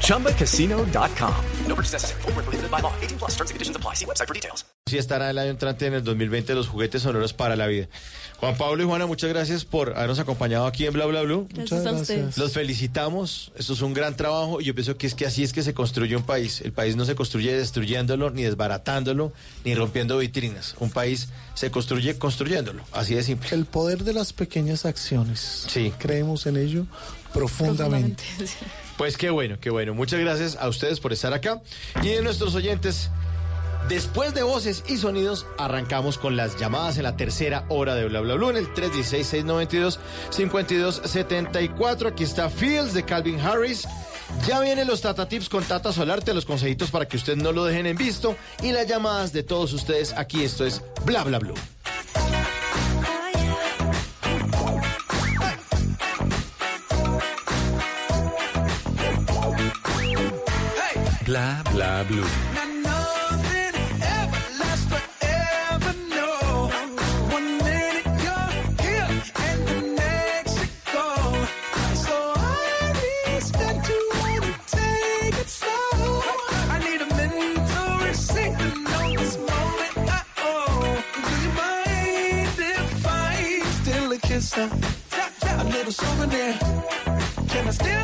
ChumbaCasino.com. No purchase necessary. Full prohibited by law. 18 plus terms and conditions apply. See website for details. Sí estará el año entrante en el 2020 los juguetes sonoros para la vida. Juan Pablo y Juana, muchas gracias por habernos acompañado aquí en Bla Bla Blue. Muchas gracias. Los felicitamos. Esto es un gran trabajo y yo pienso que es que así es que se construye un país. El país no se construye destruyéndolo, ni desbaratándolo, ni rompiendo vitrinas. Un país se construye construyéndolo. Así de simple. El poder de las pequeñas acciones. Sí. Creemos en ello profundamente. Profundamente, sí. Pues qué bueno, qué bueno. Muchas gracias a ustedes por estar acá. Y de nuestros oyentes, después de voces y sonidos, arrancamos con las llamadas en la tercera hora de Bla Bla Blue en el 316-692-5274. Aquí está Fields de Calvin Harris. Ya vienen los Tata Tips con Tata Solarte, los consejitos para que ustedes no lo dejen en visto. Y las llamadas de todos ustedes aquí. Esto es Bla Bla Blue. Bla bla blue. And nothing ever lasts forever. No, one minute you're here in the next. You go, so I respect you. I need a still uh, little souvenir. Can I steal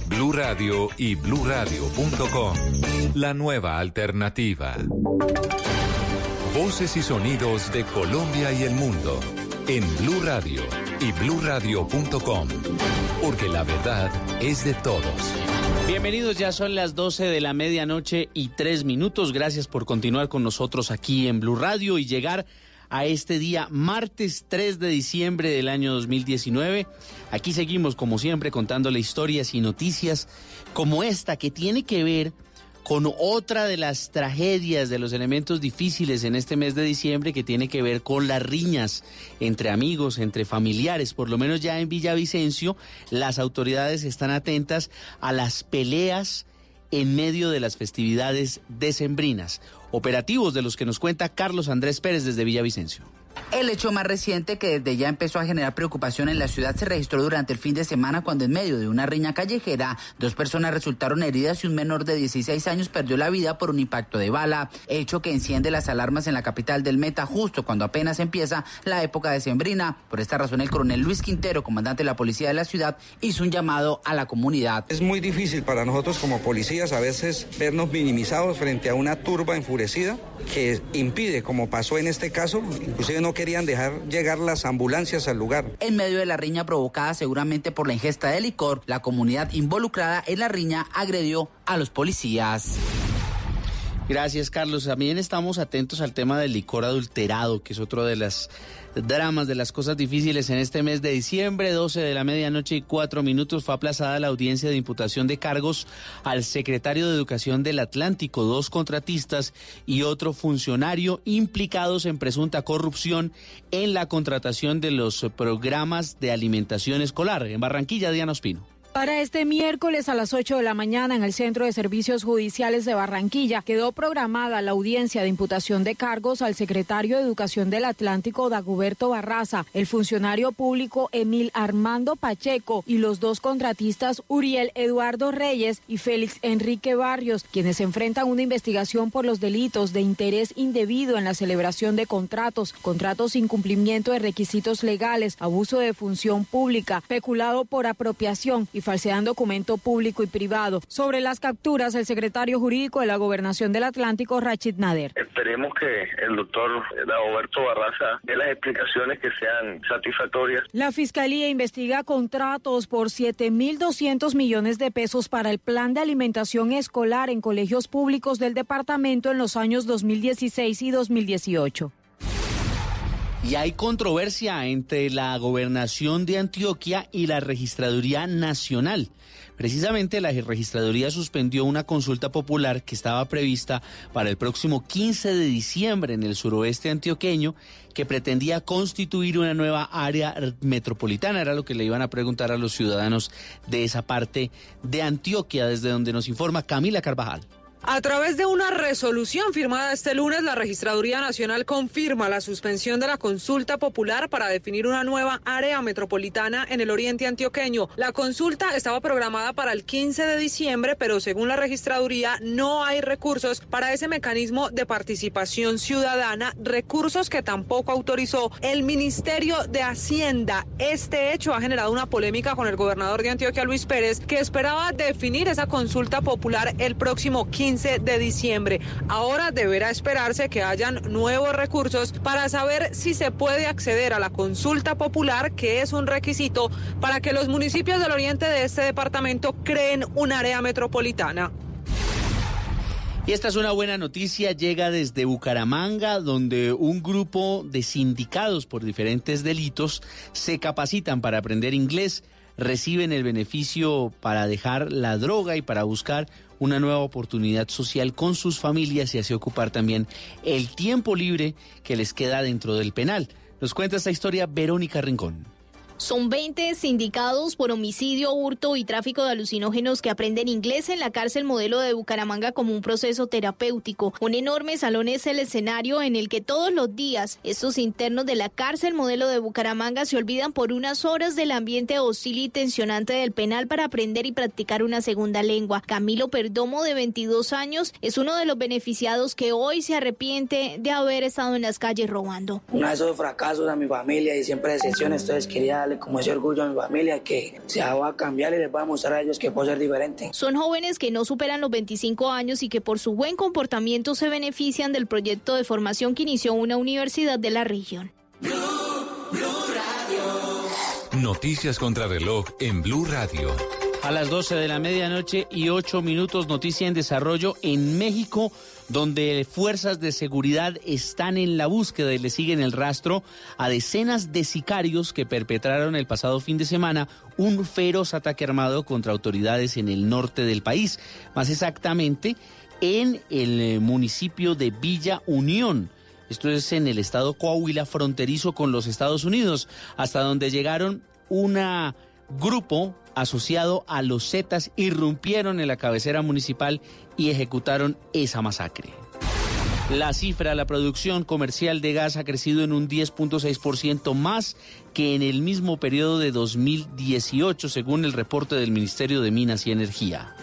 Blue Radio y bluradio.com. La nueva alternativa. Voces y sonidos de Colombia y el mundo en Blue Radio y bluradio.com, porque la verdad es de todos. Bienvenidos, ya son las 12 de la medianoche y tres minutos. Gracias por continuar con nosotros aquí en Blue Radio y llegar este día, martes 3 de diciembre del año 2019. Aquí seguimos, como siempre, contándole historias y noticias como esta que tiene que ver con otra de las tragedias, de los elementos difíciles en este mes de diciembre que tiene que ver con las riñas entre amigos, entre familiares. Por lo menos ya en Villavicencio las autoridades están atentas a las peleas en medio de las festividades decembrinas. Operativos de los que nos cuenta Carlos Andrés Pérez desde Villavicencio. El hecho más reciente que desde ya empezó a generar preocupación en la ciudad se registró durante el fin de semana cuando en medio de una riña callejera dos personas resultaron heridas y un menor de 16 años perdió la vida por un impacto de bala, hecho que enciende las alarmas en la capital del Meta justo cuando apenas empieza la época decembrina. Por esta razón el coronel Luis Quintero, comandante de la policía de la ciudad, hizo un llamado a la comunidad. Es muy difícil para nosotros como policías a veces vernos minimizados frente a una turba enfurecida que impide, como pasó en este caso, inclusive No querían dejar llegar las ambulancias al lugar. En medio de la riña provocada seguramente por la ingesta de licor, la comunidad involucrada en la riña agredió a los policías. Gracias, Carlos. También estamos atentos al tema del licor adulterado, que es otro de las dramas, de las cosas difíciles en este mes de diciembre, 12 de la medianoche y cuatro minutos, fue aplazada la audiencia de imputación de cargos al secretario de Educación del Atlántico, dos contratistas y otro funcionario implicados en presunta corrupción en la contratación de los programas de alimentación escolar. En Barranquilla, Diana Ospino. Para este miércoles a las 8 de la mañana en el Centro de Servicios Judiciales de Barranquilla quedó programada la audiencia de imputación de cargos al secretario de Educación del Atlántico, Daguberto Barraza, el funcionario público Emil Armando Pacheco y los dos contratistas Uriel Eduardo Reyes y Félix Enrique Barrios, quienes enfrentan una investigación por los delitos de interés indebido en la celebración de contratos, contratos sin cumplimiento de requisitos legales, abuso de función pública, peculado por apropiación y falsedad en documento público y privado. Sobre las capturas, el secretario jurídico de la Gobernación del Atlántico, Rachid Nader. Esperemos que el doctor Dagoberto Barraza dé las explicaciones que sean satisfactorias. La Fiscalía investiga contratos por 7.200 millones de pesos para el plan de alimentación escolar en colegios públicos del departamento en los años 2016 y 2018. Y hay controversia entre la gobernación de Antioquia y la Registraduría Nacional. Precisamente la Registraduría suspendió una consulta popular que estaba prevista para el próximo 15 de diciembre en el suroeste antioqueño que pretendía constituir una nueva área metropolitana. Era lo que le iban a preguntar a los ciudadanos de esa parte de Antioquia, desde donde nos informa Camila Carvajal. A través de una resolución firmada este lunes, la Registraduría Nacional confirma la suspensión de la consulta popular para definir una nueva área metropolitana en el oriente antioqueño. La consulta estaba programada para el 15 de diciembre, pero según la Registraduría no hay recursos para ese mecanismo de participación ciudadana, recursos que tampoco autorizó el Ministerio de Hacienda. Este hecho ha generado una polémica con el gobernador de Antioquia, Luis Pérez, que esperaba definir esa consulta popular el próximo 15 de diciembre. Ahora deberá esperarse que hayan nuevos recursos para saber si se puede acceder a la consulta popular, que es un requisito para que los municipios del oriente de este departamento creen un área metropolitana. Y esta es una buena noticia, llega desde Bucaramanga, donde un grupo de sindicados por diferentes delitos se capacitan para aprender inglés, reciben el beneficio para dejar la droga y para buscar una nueva oportunidad social con sus familias y así ocupar también el tiempo libre que les queda dentro del penal. Nos cuenta esta historia Verónica Rincón. Son 20 sindicados por homicidio, hurto y tráfico de alucinógenos que aprenden inglés en la cárcel modelo de Bucaramanga como un proceso terapéutico. Un enorme salón es el escenario en el que todos los días estos internos de la cárcel modelo de Bucaramanga se olvidan por unas horas del ambiente hostil y tensionante del penal para aprender y practicar una segunda lengua. Camilo Perdomo, de 22 años, es uno de los beneficiados que hoy se arrepiente de haber estado en las calles robando. Uno de esos fracasos a mi familia y siempre decepciones, entonces quería darle como ese orgullo a mi familia que se va a cambiar y les voy a mostrar a ellos que puedo ser diferente. Son jóvenes que no superan los 25 años y que por su buen comportamiento se benefician del proyecto de formación que inició una universidad de la región. Noticias contra reloj en Blue Radio. A las 12 de la medianoche y 8 minutos, noticia en desarrollo en México, donde fuerzas de seguridad están en la búsqueda y le siguen el rastro a decenas de sicarios que perpetraron el pasado fin de semana un feroz ataque armado contra autoridades en el norte del país, más exactamente en el eh, municipio de Villa Unión. Esto es en el estado Coahuila, fronterizo con los Estados Unidos, hasta donde llegaron una grupo asociado a los Zetas irrumpieron en la cabecera municipal y ejecutaron esa masacre. La cifra, la producción comercial de gas ha crecido en un 10.6% más que en el mismo periodo de 2018, según el reporte del Ministerio de Minas y Energía.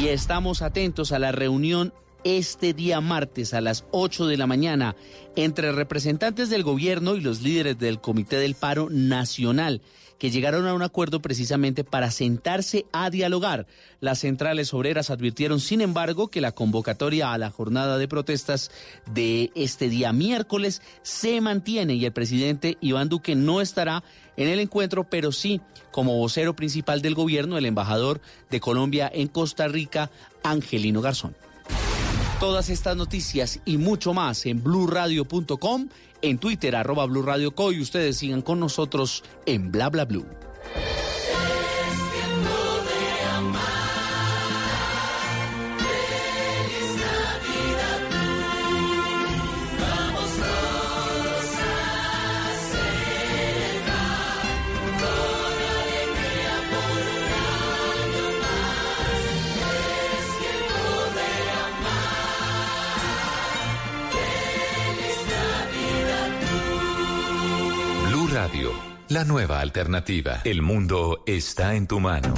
Y estamos atentos a la reunión este día martes a las 8 de la mañana entre representantes del gobierno y los líderes del Comité del Paro Nacional que llegaron a un acuerdo precisamente para sentarse a dialogar. Las centrales obreras advirtieron, sin embargo, que la convocatoria a la jornada de protestas de este día miércoles se mantiene y el presidente Iván Duque no estará en el encuentro, pero sí como vocero principal del gobierno, el embajador de Colombia en Costa Rica, Angelino Garzón. Todas estas noticias y mucho más en blurradio.com, en Twitter arroba blurradioco y ustedes sigan con nosotros en bla bla blue. Blue la nueva alternativa. El mundo está en tu mano.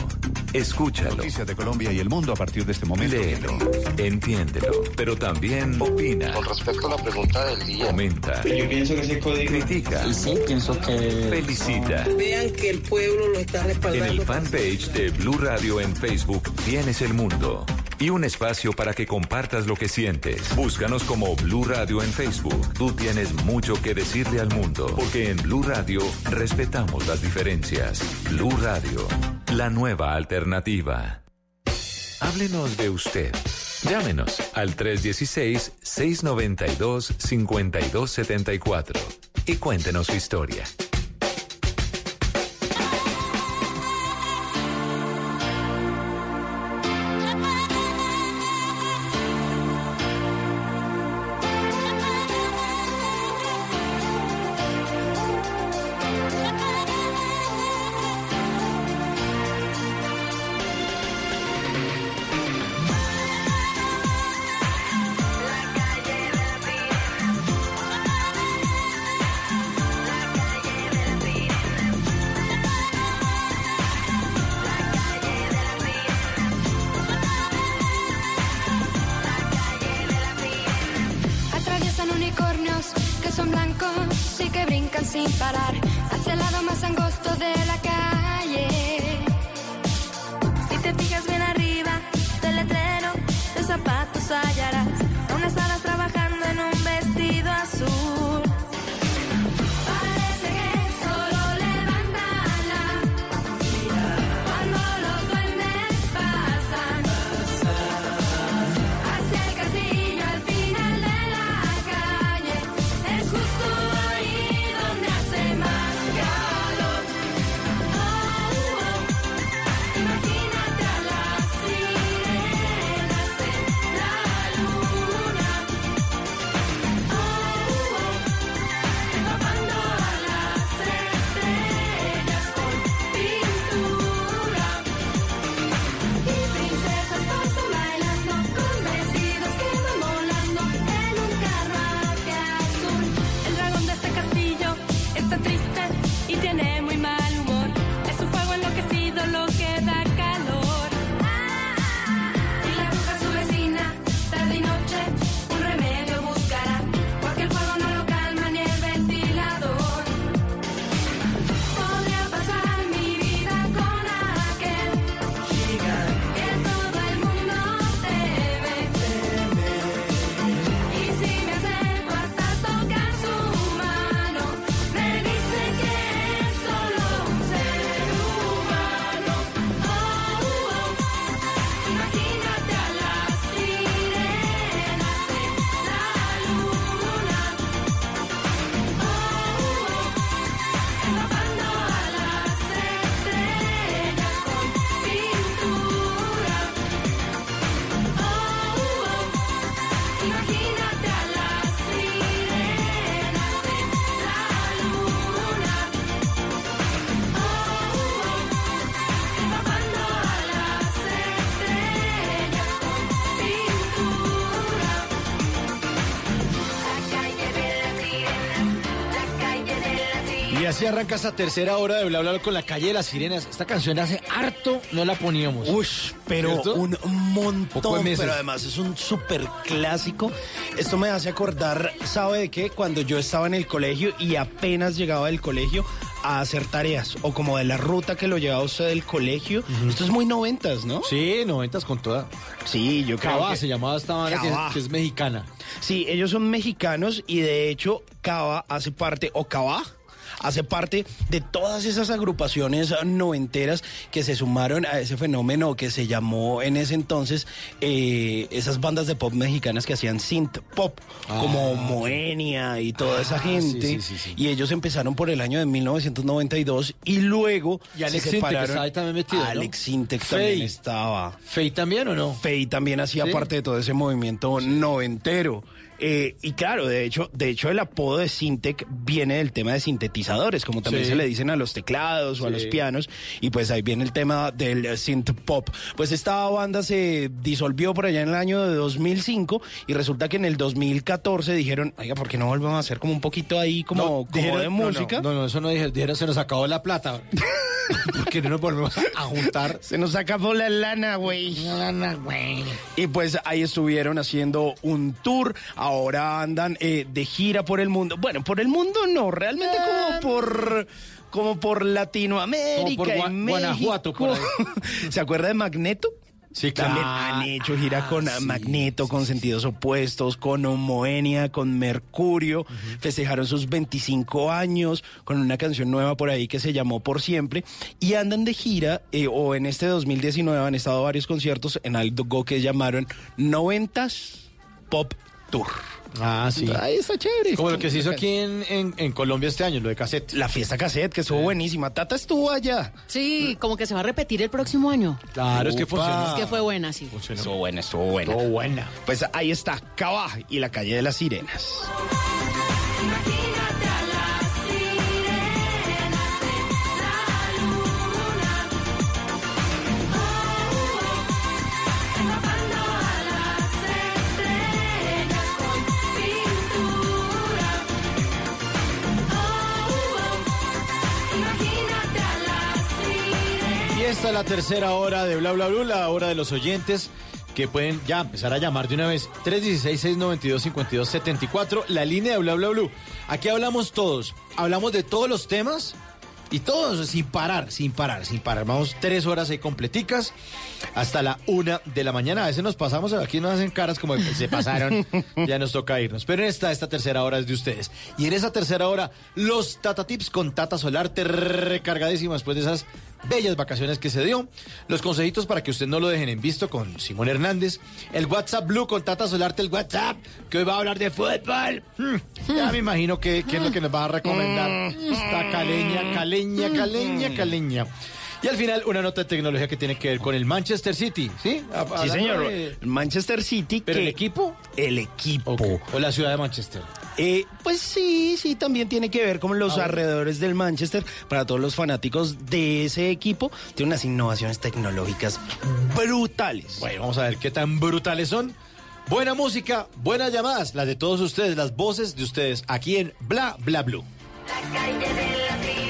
Escúchalo. Noticias de Colombia y el mundo a partir de este momento. Léelo, entiéndelo, pero también opina. Con respecto a la pregunta del día. Comenta. Yo pienso que ese código. Critica. Sí, pienso que. Felicita. Vean que el pueblo lo está En respaldando. el fanpage de Blue Radio en Facebook tienes el mundo y un espacio para que compartas lo que sientes. Búscanos como Blue Radio en Facebook. Tú tienes mucho que decirle al mundo, porque en Blue Radio respetamos las diferencias. Blue Radio, la nueva alternativa. Háblenos de usted. Llámenos al 316-692-5274 y cuéntenos su historia. Arranca esta tercera hora de bla bla Bla con la calle de las sirenas. Esta canción hace harto no la poníamos. Ush, pero ¿Cierto? un montón, pero además es un súper clásico. Esto me hace acordar, ¿sabe de qué? Cuando yo estaba en el colegio y apenas llegaba del colegio a hacer tareas, o como de la ruta que lo llevaba usted del colegio. Esto es muy noventas, ¿no? Sí, noventas con toda. Sí, yo creo Cava que... se llamaba esta banda que es, que es mexicana. Sí, ellos son mexicanos y de hecho Cava hace parte, o Cava, hace parte de todas esas agrupaciones noventeras que se sumaron a ese fenómeno que se llamó en ese entonces eh, esas bandas de pop mexicanas que hacían synth pop, como Moenia y toda esa Ah, gente. sí, sí, sí, sí. Y ellos empezaron por el año de 1992 y luego Y Alex se Sintek separaron. ahí también metido, ¿no? Alex Sintek Fey. también estaba. ¿Fey también o no? Fey también hacía parte de todo ese movimiento noventero. Eh, y claro, de hecho, de hecho el apodo de Syntec viene del tema de sintetizadores, como también Sí. se le dicen a los teclados o a los pianos, y pues ahí viene el tema del synth pop. Pues esta banda se disolvió por allá en el año de 2005 y resulta que en el 2014 dijeron, oiga, ¿por qué no volvemos a hacer como un poquito ahí como, como dijeron- de no, música? No, no, eso no dijeron, dijeron, se nos acabó la plata. Porque no nos volvemos a, a juntar. Se nos acabó la lana, güey. Y pues ahí estuvieron haciendo un tour. Ahora andan eh, de gira por el mundo. Bueno, por el mundo no, realmente como por como por Latinoamérica Como por y México. Guanajuato, por ahí. ¿Se acuerda de Magneto? Sí, También claro. han hecho gira con Ah, sí, Magneto, con sentidos opuestos, con Moenia, con Mercurio. Festejaron sus 25 años con una canción nueva por ahí que se llamó Por Siempre. Y andan de gira, eh, o en este 2019 han estado varios conciertos en algo que llamaron 90s Pop Tour. Ah, sí. Ahí está chévere. Como lo que se hizo aquí en, en, en Colombia este año, lo de cassette. La fiesta cassette, que estuvo buenísima. Tata estuvo allá. Sí, como que se va a repetir el próximo año. Claro, es que funcionó. Es que fue buena, sí. Estuvo buena, estuvo buena. Estuvo buena. Pues ahí está Cava y la calle de las sirenas. Y esta es la tercera hora de Bla Bla Bla, la hora de los oyentes que pueden ya empezar a llamar de una vez. 316-692-5274, la línea de Bla Bla Bla. Aquí hablamos todos, hablamos de todos los temas y todos sin parar, sin parar, sin parar. Vamos tres horas ahí completicas hasta la una de la mañana. A veces nos pasamos, aquí nos hacen caras como que se pasaron, ya nos toca irnos. Pero en esta, esta tercera hora es de ustedes. Y en esa tercera hora, los Tata Tips con Tata Solarte recargadísimo después de esas bellas vacaciones que se dio. Los consejitos para que usted no lo dejen en visto con Simón Hernández. El WhatsApp Blue con Tata Solarte, el WhatsApp, que hoy va a hablar de fútbol. Hmm, ya me imagino que, que es lo que nos va a recomendar. Esta caleña, caleña, caleña, caleña. Y al final, una nota de tecnología que tiene que ver con el Manchester City, ¿sí? Sí, señor. de- Manchester City. ¿Pero que- el equipo? El equipo. O la ciudad de Manchester. Eh, pues sí, sí, también tiene que ver con los Ah, alrededores del Manchester. Para todos los fanáticos de ese equipo, tiene unas innovaciones tecnológicas brutales. Bueno, vamos a ver qué tan brutales son. Buena música, buenas llamadas, las de todos ustedes, las voces de ustedes, aquí en Bla Bla Blue. La calle de las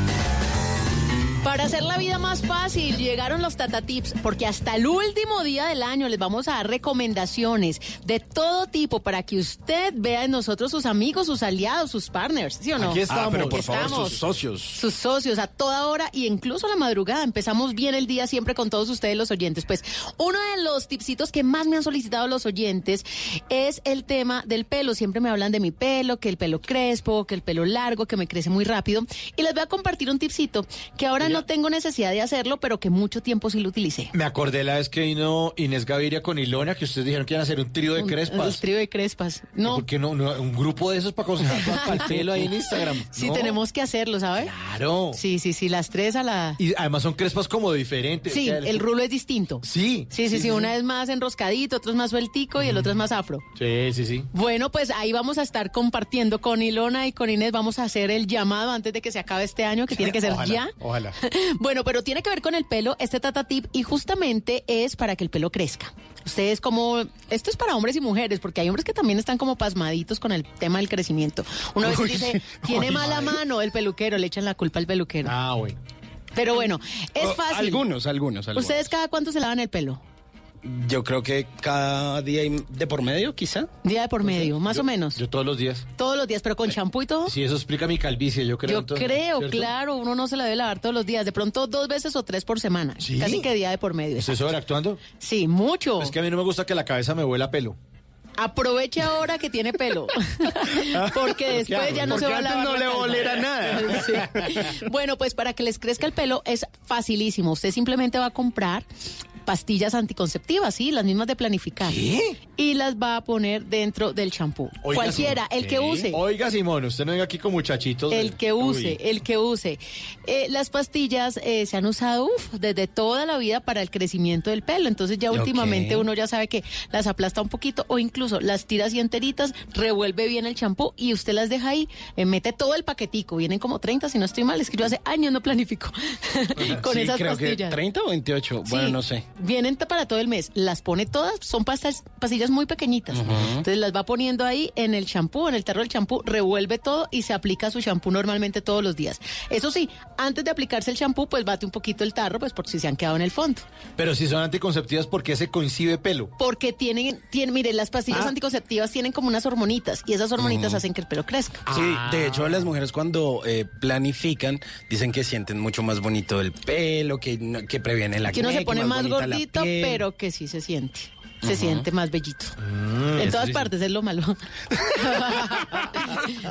Para hacer la vida más fácil, llegaron los Tata Tips, porque hasta el último día del año les vamos a dar recomendaciones de todo tipo para que usted vea en nosotros sus amigos, sus aliados, sus partners, ¿sí o no? Aquí estamos. Ah, pero por favor, Estamos. sus socios. Sus socios a toda hora y incluso a la madrugada. Empezamos bien el día siempre con todos ustedes los oyentes. Pues uno de los tipsitos que más me han solicitado los oyentes es el tema del pelo. Siempre me hablan de mi pelo, que el pelo crespo, que el pelo largo, que me crece muy rápido. Y les voy a compartir un tipsito que ahora no tengo necesidad de hacerlo, pero que mucho tiempo sí lo utilicé. Me acordé la vez que vino Inés Gaviria con Ilona, que ustedes dijeron que iban a hacer un trío de Un- crespas. El trío de crespas. No. ¿Por qué no, no? Un grupo de esos para aconsejar para el pelo ahí en Instagram. Sí, ¿no? tenemos que hacerlo, ¿sabes? Claro. Sí, sí, sí, las tres a la... Y además son crespas como diferentes. Sí, el rulo es distinto. Sí. Sí, sí, sí, una es más enroscadito, otro es más sueltico y el otro es más afro. Sí, sí, sí. Bueno, pues ahí vamos a estar compartiendo con Ilona y con Inés. Vamos a hacer el llamado antes de que se acabe este año, que tiene que ser Ojalá, ya. Ojalá. Bueno, pero tiene que ver con el pelo, este Tata Tip, y justamente es para que el pelo crezca. Ustedes como, esto es para hombres y mujeres, porque hay hombres que también están como pasmaditos con el tema del crecimiento. Uno Uy, dice, tiene ay, mala madre. mano el peluquero, le echan la culpa al peluquero. Ah, bueno. Pero bueno, es fácil. Algunos, algunos, algunos. ¿Ustedes cada cuánto se lavan el pelo? Yo creo que cada día y- de por medio, quizá. Día de por medio, más o menos. Yo todos los días. Todos los días, pero con champú y todo. Sí, eso explica mi calvicie, yo creo. Yo entonces, creo, ¿cierto? claro, uno no se la debe lavar todos los días, de pronto dos veces o tres por semana. ¿Sí? Casi que día de por medio. ¿Estoy sobreactuando? Sí, mucho. Es que a mí no me gusta que la cabeza me huela a pelo. Aproveche ahora que tiene pelo, porque después ya no se va a lavar no la le volera nada. Sí. Bueno, pues para que les crezca el pelo es facilísimo. Usted simplemente va a comprar pastillas anticonceptivas, sí, las mismas de planificar. Y las va a poner dentro del champú. Cualquiera, Simón. el que ¿Qué? use. Oiga, Simón, usted no venga aquí con muchachitos. El que use, Uy. el que use. Eh, las pastillas eh, se han usado uf, desde toda la vida para el crecimiento del pelo. Entonces ya últimamente uno ya sabe que las aplasta un poquito o incluso las tira así enteritas, revuelve bien el champú y usted las deja ahí, eh, mete todo el paquetico. Vienen como 30, si no estoy mal. Es que yo hace años no planifico con sí, esas creo pastillas. que 30 o 28. Bueno, Sí, no sé. Vienen para todo el mes. Las pone todas, son pastas, pastillas muy pequeñitas. Entonces las va poniendo ahí en el champú, en el tarro del champú, revuelve todo y se aplica su champú normalmente todos los días. Eso sí, antes de aplicarse el champú, pues bate un poquito el tarro, pues por si se han quedado en el fondo. Pero si son anticonceptivas, ¿por qué se coincide pelo? Porque tienen, tienen mire, las pastillas Ah. anticonceptivas tienen como unas hormonitas y esas hormonitas hacen que el pelo crezca. Sí, de hecho las mujeres cuando eh, planifican dicen que sienten mucho más bonito el pelo, que, no- que previene la que uno se pone más bonita pero que sí se siente. Se siente más bellito. en eso todas partes es lo malo.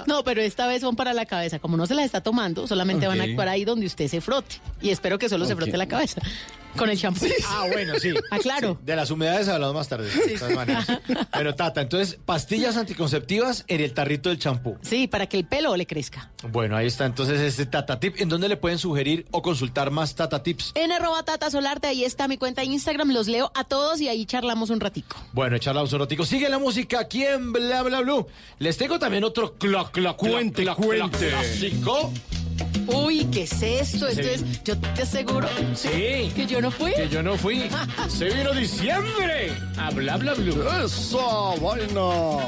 no, pero esta vez son para la cabeza. Como no se las está tomando, solamente van a actuar ahí donde usted se frote. Y espero que solo se frote la cabeza. Con el champú. Ah, bueno, sí. Ah, claro. Sí, de las humedades hablamos más tarde. de todas maneras. Pero Tata, entonces, pastillas anticonceptivas en el tarrito del champú. Sí, para que el pelo le crezca. Bueno, ahí está entonces este Tata Tip. ¿En dónde le pueden sugerir o consultar más Tata Tips? En arroba Tata Solarte, ahí está mi cuenta de Instagram. Los leo a todos y ahí charlamos un ratico. Bueno, charlamos un ratico. Sigue la música aquí en Bla Bla Blue. Les tengo también otro clock, clock, Cuente, clock, cuente. clásico. Uy, ¿qué es esto? Esto es, yo te aseguro Sí. que yo no fui. Que yo no fui. Se vino diciembre. A Bla Bla Blue. Eso, bueno.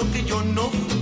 Aseguro que yo no fui,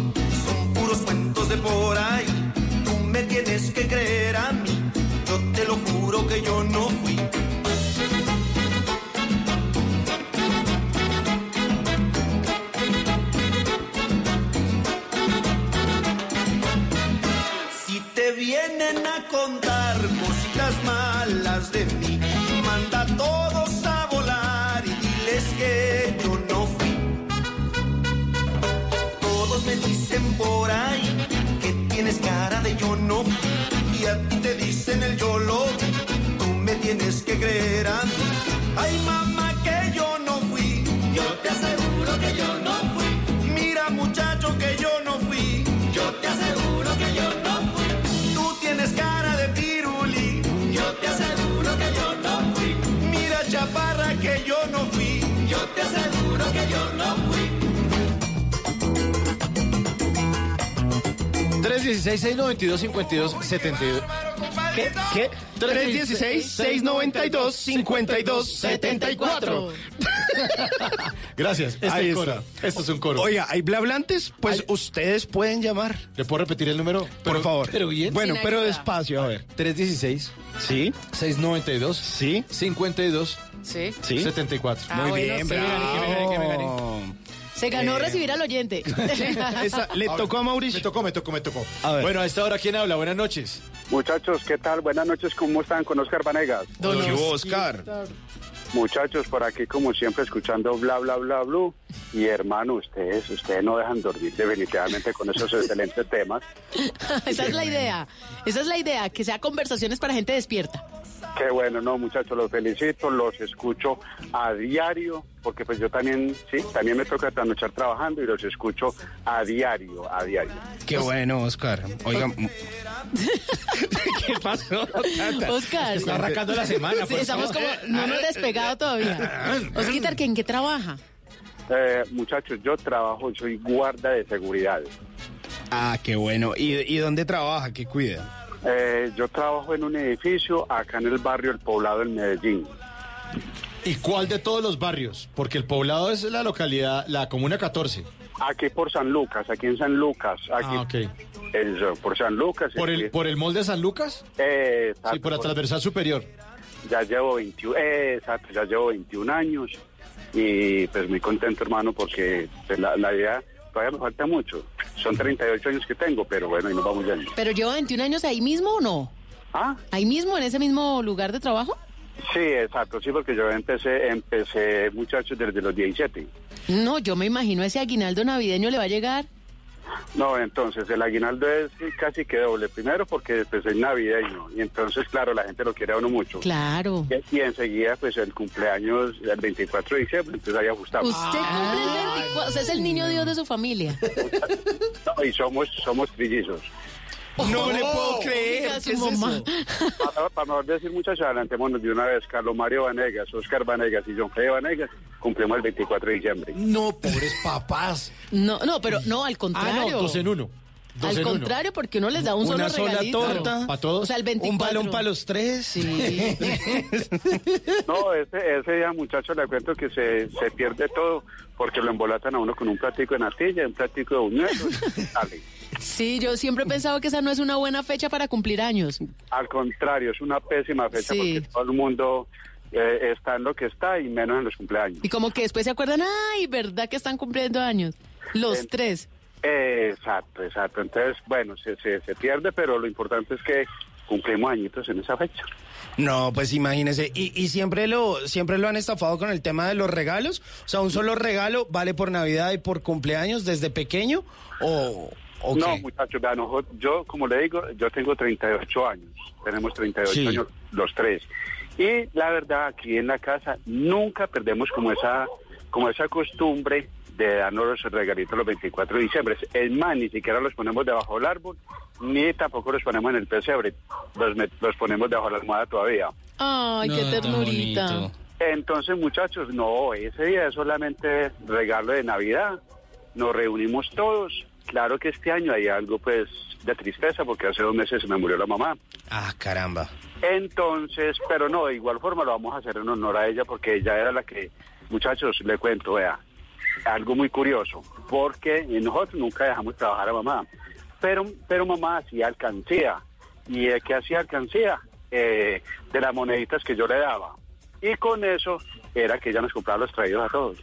316-692-5272. ¿Qué? ¿Qué? 316-692-5274. Gracias. Este Ahí es. Esto es un coro. Oiga, ¿hay blablantes? Pues ustedes pueden llamar. ¿Le puedo repetir el número? Por favor. Pero bien. Bueno, Sin pero ayuda. despacio, a ver. 316 ¿Sí? 692 ¿Sí? 52 Sí. ¿Sí? 74. Ah, Muy bueno, bien, sí. bravo. Se ganó Eh, recibir al oyente. Esa- le tocó a Me Mauricio. tocó, me tocó, me tocó. A ver. Bueno, a esta hora, ¿quién habla? Buenas noches. Muchachos, ¿qué tal? Buenas noches, ¿cómo están? Con Oscar Vanegas. Don ¿Qué hubo, Oscar. Oscar? Muchachos, por aquí como siempre escuchando bla, bla, bla, bla. Y hermano, ustedes, ustedes no dejan dormir definitivamente con esos excelentes temas. Esa es la idea. Esa es la idea, que sea conversaciones para gente despierta. Qué bueno, no, muchachos, los felicito, los escucho a diario, porque pues yo también, sí, también me toca trasnochar trabajando y los escucho a diario, a diario. Qué bueno, Oscar. Oiga. ¿Qué pasó? Tata? Oscar. Está arrancando la semana. Sí, estamos favor. como, no hemos despegado todavía. Osquitar, ¿que ¿en qué trabaja? Eh, muchachos, yo trabajo, soy guarda de seguridad. Ah, qué bueno. ¿Y, y dónde trabaja? ¿Qué cuida? Eh, yo trabajo en un edificio acá en el barrio El Poblado en Medellín. ¿Y cuál de todos los barrios? Porque el poblado es la localidad, la comuna 14. Aquí por San Lucas, aquí en San Lucas, aquí Ah, ok. el- por San Lucas. ¿Por el, por el molde de San Lucas? Eh, exacto, Sí, por la transversal superior. Ya llevo 21, eh, exacto, ya llevo 21 años y pues muy contento hermano porque pues, la, la idea todavía me falta mucho. Son 38 años que tengo, pero bueno, y nos vamos yendo. ¿Pero lleva 21 años ahí mismo o no? ¿Ah? ¿Ahí mismo, en ese mismo lugar de trabajo? Sí, exacto, sí, porque yo empecé, empecé muchachos desde los 17. No, yo me imagino ese aguinaldo navideño le va a llegar. No, entonces el aguinaldo es casi que doble. Primero porque pues es navideño y entonces claro, la gente lo quiere a uno mucho. Claro. Y, y enseguida pues el cumpleaños el 24 de diciembre, entonces ahí ajustamos. Usted cumple el 24, o sea, es el niño Dios de su familia. No, y somos, somos trillizos. No le puedo creer. Oiga, su ¿Qué es mamá. eso? Para, para mejor decir muchachos, adelantémonos de una vez. Carlos Mario Vanegas, Oscar Vanegas y John Fede Vanegas cumplimos el 24 de diciembre. No, pobres papás. No, no, pero no, al Ah, contrario. no, dos en uno. Dos Al contrario, porque uno les da un Una solo sola regalito. torta. ¿Para todos? O sea, el 24. Un balón para los tres. Sí. No, ese, ese día, muchachos, le cuento que se, se pierde todo porque lo embolatan a uno con un platico de natilla, un platico de buñuelos. Sale. Sí, yo siempre he pensado que esa no es una buena fecha para cumplir años. Al contrario, es una pésima fecha Sí. porque todo el mundo eh, está en lo que está y menos en los cumpleaños. Y como que después se acuerdan, ay, ¿verdad que están cumpliendo años? Los En- tres. Exacto, exacto. Entonces, bueno, se, se, se pierde, pero lo importante es que cumplimos añitos en esa fecha. No, pues imagínese. ¿Y, y siempre lo siempre lo han estafado con el tema de los regalos? O sea, ¿un solo regalo vale por Navidad y por cumpleaños desde pequeño? ¿O, No, muchachos, vean, yo, como le digo, yo tengo 38 años. Tenemos 38 Sí. años los tres. Y la verdad, aquí en la casa nunca perdemos como esa, como esa costumbre de darnos los regalitos los 24 de diciembre. Es más, ni siquiera los ponemos debajo del árbol, ni tampoco los ponemos en el pesebre. Los, los ponemos debajo de la almohada todavía. Ay, qué ternurita. Entonces, muchachos, no, ese día es solamente regalo de Navidad. Nos reunimos todos. Claro que este año hay algo, pues, de tristeza, porque hace dos meses se me murió la mamá. Ah, caramba. Entonces, pero no, de igual forma lo vamos a hacer en honor a ella, porque ella era la que, muchachos, le cuento, vea, algo muy curioso, porque nosotros nunca dejamos trabajar a mamá, pero, pero mamá hacía alcancía. ¿Y de qué hacía alcancía? Eh, de las moneditas que yo le daba. Y con eso era que ella nos compraba los traídos a todos.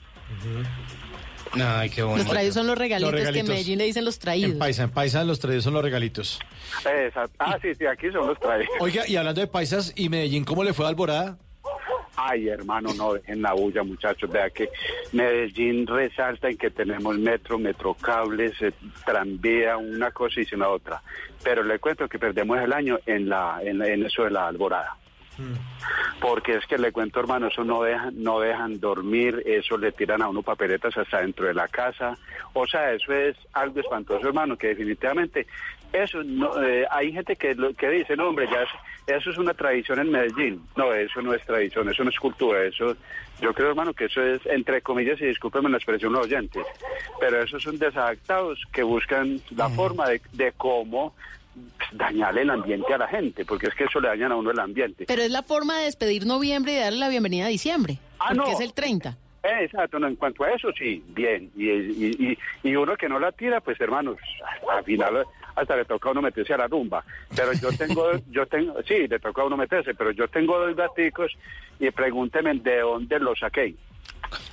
Ay, qué bueno. Los traídos son los regalitos, Los que en. Medellín le dicen los traídos. En Paisa, en Paisa los traídos son los regalitos. Exacto. Ah, sí, sí, aquí son los traídos. Oiga, y hablando de paisas y Medellín, ¿cómo le fue a Alborada? Ay, hermano, no dejen la bulla, muchachos. Vea que Medellín resalta en que tenemos metro, metrocables, eh, tranvía, una cosa y una otra. Pero le cuento que perdemos el año en, la, en, la- en eso de la alborada. Porque es que le cuento, hermano, eso no dejan, no dejan dormir, eso le tiran a uno papeletas hasta dentro de la casa. O sea, eso es algo espantoso, hermano, que definitivamente eso no, eh, hay gente que, lo- que dice, no, hombre, ya es- eso es una tradición en Medellín. No, eso no es tradición, eso no es cultura, eso, yo creo, hermano, que eso es, entre comillas, y discúlpenme la expresión los oyentes, pero esos son desadaptados que buscan la forma de, de cómo dañarle el ambiente a la gente, porque es que eso le dañan a uno el ambiente. Pero es la forma de despedir noviembre y darle la bienvenida a diciembre. Ah, porque no. es el 30. Eh, Exacto, no, en cuanto a eso sí, bien. Y, y, y, y uno que no la tira, pues hermanos, al final hasta le toca a uno meterse a la rumba. Pero yo tengo, yo tengo, sí, le toca a uno meterse, pero yo tengo dos gaticos y pregúnteme de dónde los saqué.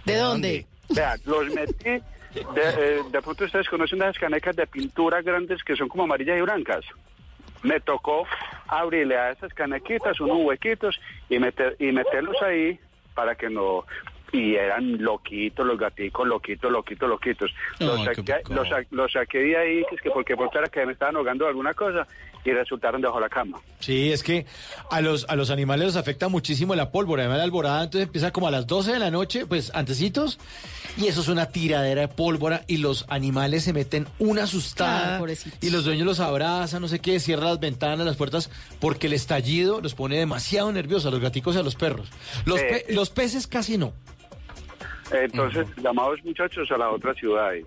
¿De dónde? Vea, los metí, de, eh, de pronto ustedes conocen las canecas de pintura grandes que son como amarillas y blancas. Me tocó abrirle a esas canequitas unos huequitos y, meter, y meterlos ahí para que no... Y eran loquitos los gaticos, loquitos, loquitos, loquitos. Los, Ay, saqué, los, los saqué de ahí, que es que porque por era que me estaban ahogando de alguna cosa y resultaron debajo de la cama. Sí, es que a los, a los animales los afecta muchísimo la pólvora. Además, la alborada entonces empieza como a las 12 de la noche, pues antecitos, y eso es una tiradera de pólvora y los animales se meten una asustada y los dueños los abrazan, no sé qué, cierran las ventanas, las puertas, porque el estallido los pone demasiado nerviosos a los gaticos y a los perros. Los, Eh, pe- los peces casi no. Entonces, llamados muchachos a las otras ciudades.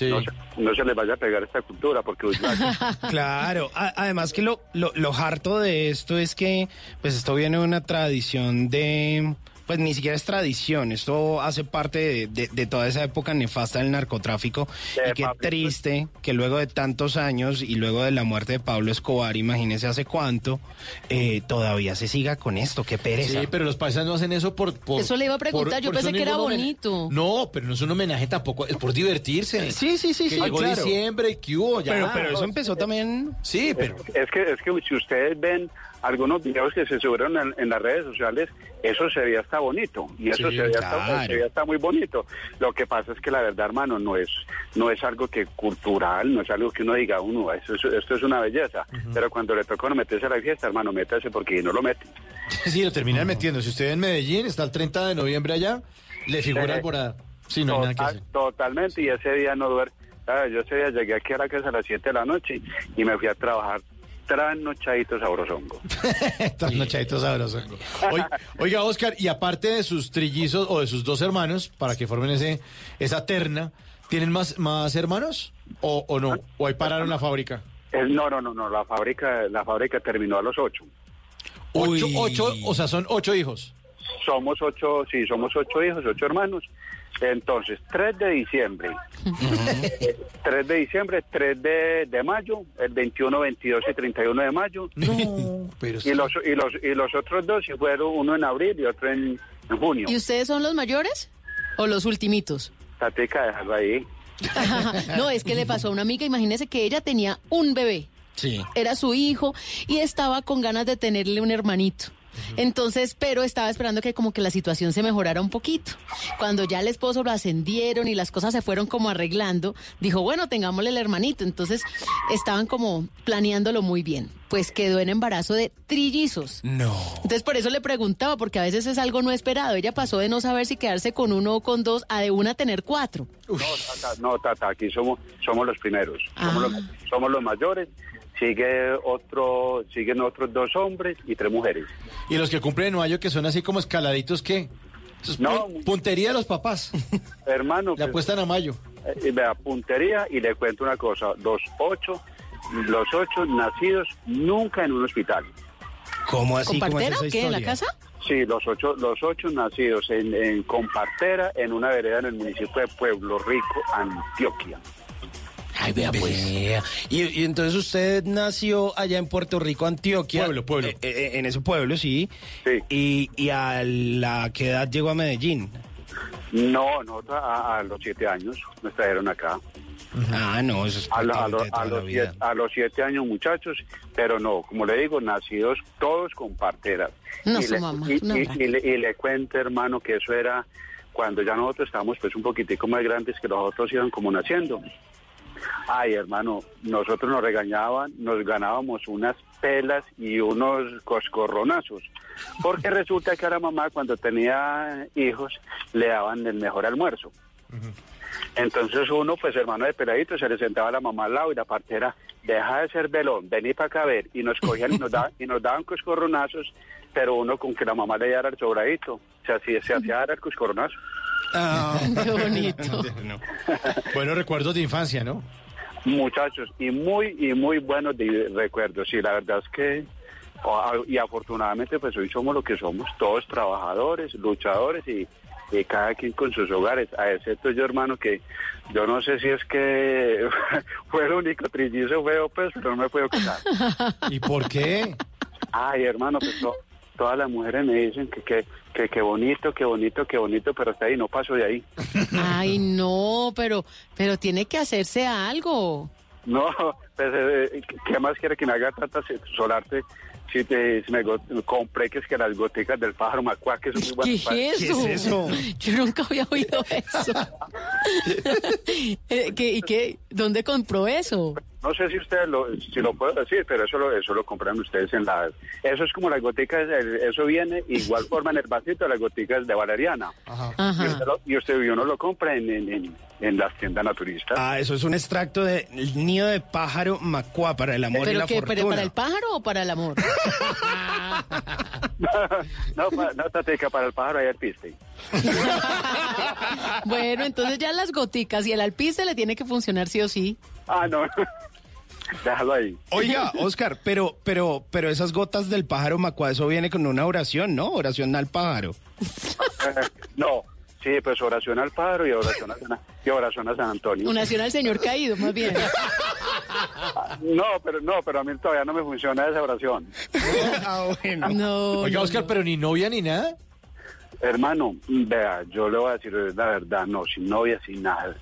No, se, no se les vaya a pegar esta cultura porque... Claro, a- además que lo, lo, lo harto de esto es que pues esto viene de una tradición de, pues ni siquiera es tradición, esto hace parte de, de- de toda esa época nefasta del narcotráfico y qué triste que luego de tantos años y luego de la muerte de Pablo Escobar, imagínese hace cuánto, eh, todavía se siga con esto, qué pereza. Sí, pero los paisanos no hacen eso por... por- Eso le iba a preguntar, yo pensé que era bonito. No, pero no es un homenaje tampoco, es por divertirse. Sí, sí, sí, Que sí, llegó claro. diciembre y que hubo ya. Pero, pero eso empezó también... Sí, pero... Es que, es que si ustedes ven algunos videos que se subieron en, en las redes sociales, eso se veía hasta bonito y eso Sí, se, veía hasta, claro. se veía hasta muy bonito. Lo que pasa es que la verdad, hermano, no es no es algo que cultural, no es algo que uno diga, uno, eso es- esto es una belleza. Pero cuando le toca uno meterse a la fiesta, hermano, métase porque no lo mete. Sí, lo terminan metiendo. Si usted en Medellín está el 30 de noviembre allá, le figura Eh, alborada. Sí, no hay nada que Total- hacer. Totalmente, y ese día no duermo. Ah, Yo ese día llegué aquí a la casa a las 7 de la noche y me fui a trabajar trasnochadito sabrosongo. Trasnochadito sabroso. Oiga, oiga, Oscar, y aparte de sus trillizos o de sus dos hermanos, para que formen ese esa terna, ¿tienen más, más hermanos? ¿O, o no? ¿O ahí pararon la fábrica? Eh, no, no, no, no, la fábrica, la fábrica terminó a los 8. Ocho, ocho, o sea, son ocho hijos. Somos ocho, sí, somos ocho hijos, ocho hermanos. Entonces, 3 de diciembre, eh, 3 de diciembre, 3 de, de mayo, el 21, 22 y 31 de mayo. No, pero y los, y los y los otros dos, si fueron uno en abril y otro en, en junio. ¿Y ustedes son los mayores o los ultimitos? Tatica, déjalo ahí. no, es que le pasó a una amiga, imagínese que ella tenía un bebé. Sí. Era su hijo y estaba con ganas de tenerle un hermanito. Entonces, pero estaba esperando que como que la situación se mejorara un poquito. Cuando ya el esposo lo ascendieron y las cosas se fueron como arreglando, dijo, bueno, tengámosle el hermanito. Entonces, estaban como planeándolo muy bien. Pues quedó en embarazo de trillizos. No. Entonces, por eso le preguntaba, porque a veces es algo no esperado. Ella pasó de no saber si quedarse con uno o con dos a de una tener cuatro. No, tata, no, tata, aquí somos, somos los primeros. Somos, Ah. los, somos los mayores. Sigue otro, siguen otros dos hombres y tres mujeres. Y los que cumplen en mayo, que son así como escaladitos, ¿qué? Es No. pu- puntería de los papás. Hermano, Le pues, apuestan a mayo. eh, vea, puntería y le cuento una cosa. Los ocho, los ocho nacidos nunca en un hospital. ¿Cómo así? ¿Con ¿Cómo es partera o qué? ¿En la casa? Sí, los ocho, los ocho nacidos en, en Compartera, en una vereda en el municipio de Pueblo Rico, Antioquia. Ay, vea pues. Y, y entonces usted nació allá en Puerto Rico, Antioquia. Pueblo, pueblo. Eh, eh, en ese pueblo, sí. Sí. Y, y a la qué edad llegó a Medellín. No, nosotros a, a los siete años nos trajeron acá. Ah, no, eso es A, lo- a lo- a los siete, a los siete años muchachos, pero no, como le digo, nacidos todos con parteras. No, y, su le, mamá, y, no. y- y le, y le cuento, hermano, que eso era cuando ya nosotros estábamos pues un poquitico más grandes que los otros iban como naciendo. Ay, hermano, nosotros nos regañaban, nos ganábamos unas pelas y unos coscorronazos. Porque resulta que a la mamá cuando tenía hijos le daban el mejor almuerzo. Entonces uno, pues hermano de peladito, se le sentaba a la mamá al lado y la partera, deja de ser velón, vení para acá a ver. Y nos cogían y nos, daban, y nos daban coscorronazos, pero uno con que la mamá le diera el sobradito, se hacía, se hacía dar el coscorronazo. Qué bonito. Buenos recuerdos de infancia, ¿no? Muchachos, y muy, y muy buenos de- recuerdos. Y la verdad es que, o- y afortunadamente, pues hoy somos lo que somos, todos trabajadores, luchadores y, y cada quien con sus hogares, a excepto yo, hermano, que yo no sé si es que fue el único trillizo feo, pues, pero no me puedo casar. ¿Y por qué? Ay, hermano, pues to- todas las mujeres me dicen que que, que que bonito, que bonito, que bonito, pero hasta ahí no paso de ahí. Ay, no, pero, pero tiene que hacerse algo. No, pues, eh, ¿qué más quiere que me haga tanta solarte? Si, te, si me go- compré que es que las goticas del pájaro macuá, que son muy ¿Qué buenas. es eso? Yo nunca había oído eso. Eh, ¿qué- ¿Y qué? ¿Dónde compró eso? No sé si ustedes lo, si lo puedo decir, pero eso lo, eso lo compran ustedes en la... Eso es como las goticas, eso viene igual forma en el vasito de las goticas de valeriana. Y usted, lo, y usted y uno lo compra en, en, en, en las tiendas naturistas. Ah, eso es un extracto de el nido de pájaro macuá para el amor y ¿Pero la qué? ¿Pero fortuna. para el pájaro o para el amor? no, pa- no, tatica, para el pájaro hay el piste. Bueno, entonces ya las goticas y el alpiste le tiene que funcionar sí o sí. Ah, no. Déjalo ahí. Oiga, Oscar, pero, pero, pero esas gotas del pájaro macuá, eso viene con una oración, ¿no? Oración al pájaro. No, sí, pues oración al pájaro y oración a San, y oración a San Antonio. Una nación al señor caído, más bien. No, pero no, pero a mí todavía no me funciona esa oración. ah, bueno. No, Oiga, no, Oscar, no. pero ni novia ni nada. Hermano, vea, yo le voy a decir la verdad, no, sin novia, sin nada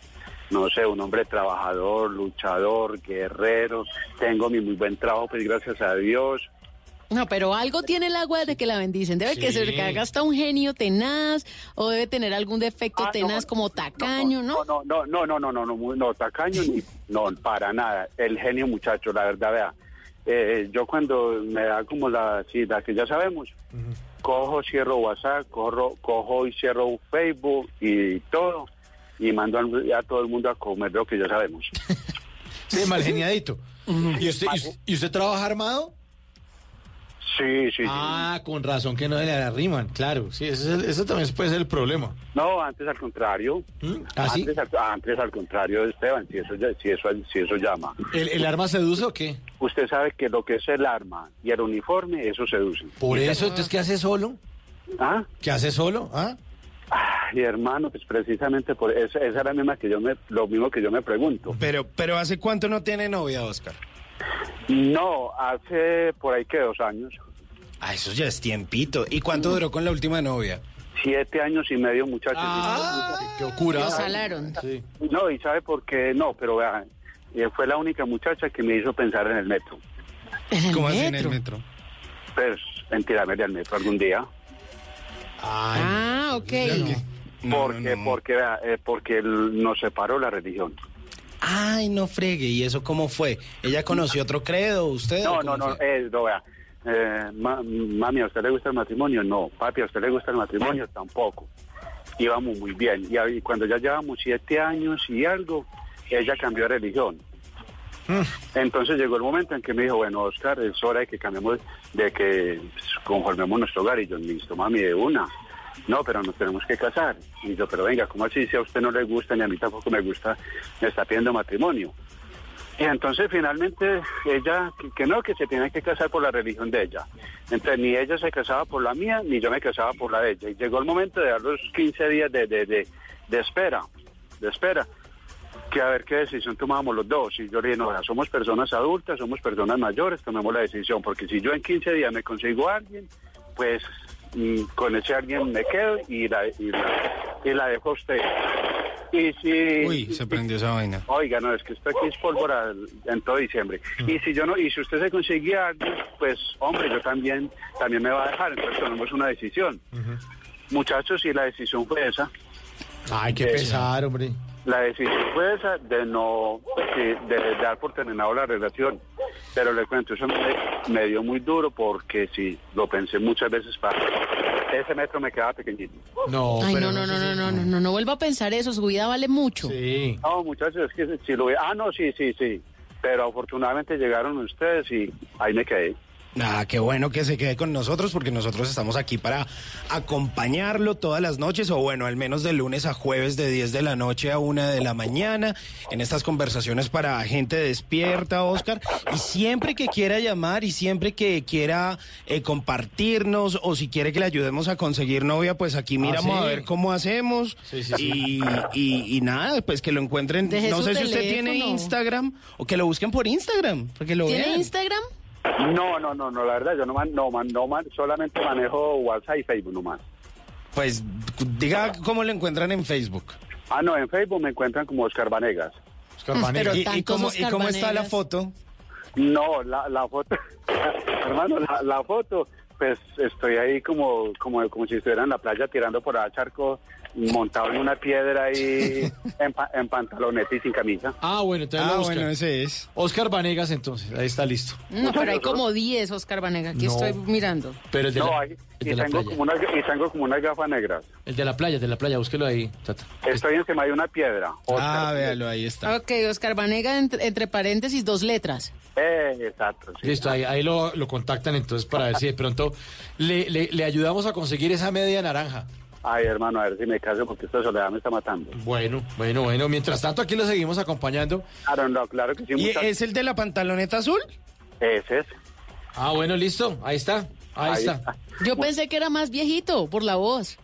no sé, un hombre trabajador, luchador, guerrero. Tengo mi muy buen trabajo, pues gracias a Dios. No, pero algo tiene el agua de que la bendicen. Debe que se que haga hasta un genio tenaz o debe tener algún defecto tenaz como tacaño, no no, ¿no? no, no, no, no, no, no, tacaño ni, no, para nada. El genio, muchacho, la verdad, vea. Eh, yo cuando me da como la cita sí, que ya sabemos, cojo, cierro WhatsApp, corro, cojo y cierro Facebook y todo y mando al- a todo el mundo a comer lo que ya sabemos. Sí, mal geniadito. ¿Y usted, y usted- trabaja armado? Sí, sí, sí. Ah, con razón que no se le arriman, claro. Sí, ese, es el- ese también puede ser el problema. No, antes al contrario. ¿Ah, sí? antes, al, antes al contrario, Esteban, si eso, si eso, si eso llama. ¿El, el arma seduce o qué? Usted sabe que lo que es el arma y el uniforme, eso seduce. Por eso, entonces, ¿qué hace solo? ¿Ah? ¿Qué hace solo? ¿Ah? Ay, hermano, pues precisamente por esa, esa es la misma que yo me, lo mismo que yo me pregunto. Pero, pero ¿hace cuánto no tiene novia, Oscar? No, hace por ahí que dos años, Ah, eso ya es tiempito. ¿Y cuánto duró con la última novia? siete años y medio, muchachos. Ah, qué locura. Lo salaron. Sí. No, y sabe por qué no, pero vean, eh, fue la única muchacha que me hizo pensar en el metro. ¿En el ¿Cómo así en el metro? metro? Pues, en tirarme del metro algún día. Ay, Ah, ok. No, porque, no. porque, eh, porque el- nos separó la religión. Ay, no fregue. ¿Y eso cómo fue? ¿Ella conoció otro credo? ¿Usted? No, no, no, eh, no, vea. Eh, ma- mami, ¿a usted le gusta el matrimonio? No. Papi, ¿a usted le gusta el matrimonio? Tampoco. Íbamos muy bien. Y, ahí, cuando ya llevamos siete años y algo, ella cambió de religión. Entonces llegó el momento en que me dijo, bueno, Oscar, es hora de que cambiemos, de que conformemos nuestro hogar. Y yo, listo, mami, de una. No, pero nos tenemos que casar. Y yo, pero venga, ¿cómo así? Si a usted no le gusta, ni a mí tampoco me gusta, me está pidiendo matrimonio. Y entonces finalmente ella, que, no, que se tiene que casar por la religión de ella. Entonces ni ella se casaba por la mía, ni yo me casaba por la de ella. Y llegó el momento de dar los 15 días de, de, de espera, de espera, que a ver qué decisión tomamos los dos. Y yo le dije, no, ya somos personas adultas, somos personas mayores, tomemos la decisión, porque si yo en 15 días me consigo a alguien, pues mm, con ese alguien me quedo y la, y la, y la dejo a usted. Y si... Uy, se prendió esa vaina. Oiga, no, es que esto aquí es pólvora en todo diciembre. Y si yo no, y si usted se conseguía pues, hombre, yo también, también me va a dejar, entonces tomemos una decisión. Muchachos, y la decisión fue esa. Ay, qué pesar, hombre. La decisión fue esa de no, sí, de, de dar por terminado la relación. Pero le cuento, eso me, me dio muy duro porque sí, lo pensé muchas veces para... Ese metro me quedaba pequeñito. No, Ay, pero no, no, no, no, no, no, no, no vuelva a pensar eso, su vida vale mucho. Sí. No, muchachos, es que si lo... Ah, no, sí, sí, sí. Pero afortunadamente llegaron ustedes y ahí me quedé. Ah, qué bueno que se quede con nosotros porque nosotros estamos aquí para acompañarlo todas las noches o bueno, al menos de lunes a jueves de 10 de la noche a 1 de la mañana en estas conversaciones para gente despierta, Oscar. Y siempre que quiera llamar y siempre que quiera eh, compartirnos o si quiere que le ayudemos a conseguir novia, pues aquí miramos sí? a ver cómo hacemos. Sí, sí, sí. Y, y- y nada, pues que lo encuentren. Deje no sé si usted tiene. Instagram o que lo busquen por Instagram, para que lo ¿Tiene vean. Instagram? No, no, no, no, la verdad, yo no, man, no, man, no man, solamente manejo WhatsApp y Facebook nomás. Pues diga cómo lo encuentran en Facebook. Ah, no, en Facebook me encuentran como Oscar Vanegas. Oscar Vanegas. pero ¿Y, y cómo, Oscar y cómo está la foto? No, la, la foto, hermano, la, la foto, pues estoy ahí como, como, como si estuviera en la playa tirando por allá charco, montado en una piedra ahí, en, pa- en pantaloneta y sin camisa. Ah, bueno, entonces Ah, bueno, ese es. Oscar Vanegas, entonces, ahí está listo. No, pero hay como 10, Oscar Vanega, aquí No. estoy mirando. Pero el de, No, la, ahí, el y de la tengo, playa. como una, y tengo como unas gafas negras. El de la playa, el de la playa, búsquelo ahí, Tata. Estoy encima de una piedra. Ah, Oscar. véalo, ahí está. Ok, Oscar Vanega, entre, entre paréntesis, dos letras. Eh, exacto, sí. Listo, ahí, ahí lo, lo contactan entonces para ver si de pronto le, le, le ayudamos a conseguir esa media naranja. Ay, hermano, a ver si me caso porque esta soledad me está matando. Bueno, bueno, bueno. Mientras tanto, aquí lo seguimos acompañando. Claro, no, claro que sí, ¿Y es el de la pantaloneta azul? Ese es. Ah, bueno, listo. Ahí está. Ahí, Ahí está. está. Yo pensé que era más viejito por la voz.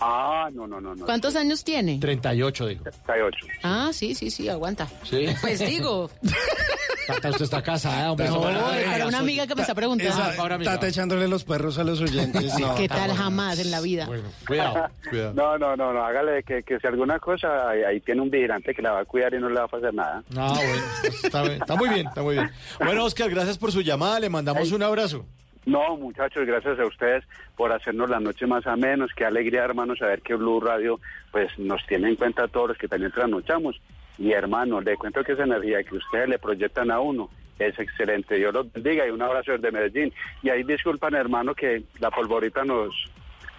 Ah, no, no, no. no. ¿Cuántos años tiene? 38, digo. 38. Ah, sí, sí, sí, aguanta. Sí. Pues digo, Tata, usted está casada, hombre. no, para- para una amiga que me está preguntando. Esa- ahora, amiga. Está echándole los perros a los oyentes. No, ¿Qué tal bueno. jamás en la vida? Bueno, cuidado, cuidado. No, no, no, no, hágale que, que si alguna cosa, ahí, ahí tiene un vigilante que la va a cuidar y no le va a hacer nada. Ah, bueno, está, bien, está muy bien, está muy bien. Bueno, Oscar, gracias por su llamada, le mandamos un abrazo. No, muchachos, gracias a ustedes por hacernos la noche más a menos. Qué alegría, hermano, saber que Blue Radio pues nos tiene en cuenta a todos los que también trasnochamos. Y hermano, le cuento que esa energía que ustedes le proyectan a uno es excelente. Dios los bendiga y un abrazo desde Medellín. Y ahí disculpan, hermano, que la polvorita nos,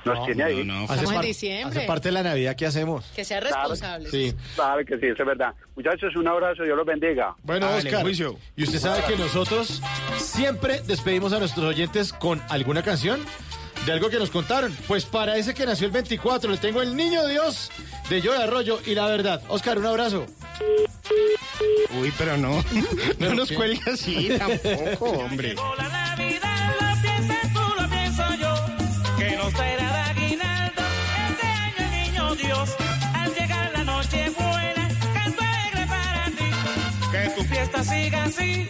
nos tiene ahí. no, Hace, Estamos en par- diciembre. hace parte de la Navidad que hacemos. Que sea responsable. Sí. Sabe que sí, eso es verdad. Muchachos, un abrazo, Dios los bendiga. Bueno, Oscar, juicio. y usted sabe que nosotros siempre despedimos a nuestros oyentes con alguna canción de algo que nos contaron. Pues para ese que nació el 24 le tengo el Niño Dios de Yo de Arroyo y la verdad. Oscar, un abrazo. Uy, pero no. No nos ¿qué? cuelgue así tampoco, hombre. Al llegar la noche buena, canto alegre para ti, que tu fiesta siga así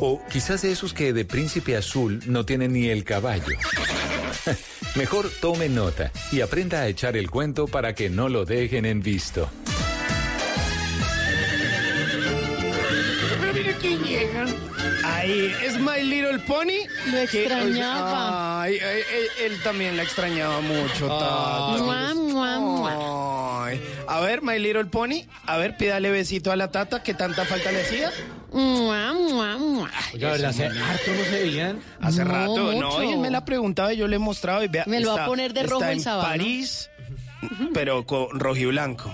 O quizás de esos que de príncipe azul no tienen ni el caballo. Mejor tome nota y aprenda a echar el cuento para que no lo dejen en visto. Mira quién llega. Ahí es My Little Pony. Lo que- extrañaba. Ay, ay, él, él también la extrañaba mucho, Tata. Mua, mua, mua. A ver, My Little Pony. A ver, pídale besito a la tata que tanta falta le hacía. Mua, mua, mua. Oiga, ¿verdad? Hace harto no se veían. Hace No, rato, no, y él me la preguntaba y yo le mostraba y vea. Me lo va a está- poner de está rojo el en sábado, ¿no? París, pero con rojo y blanco.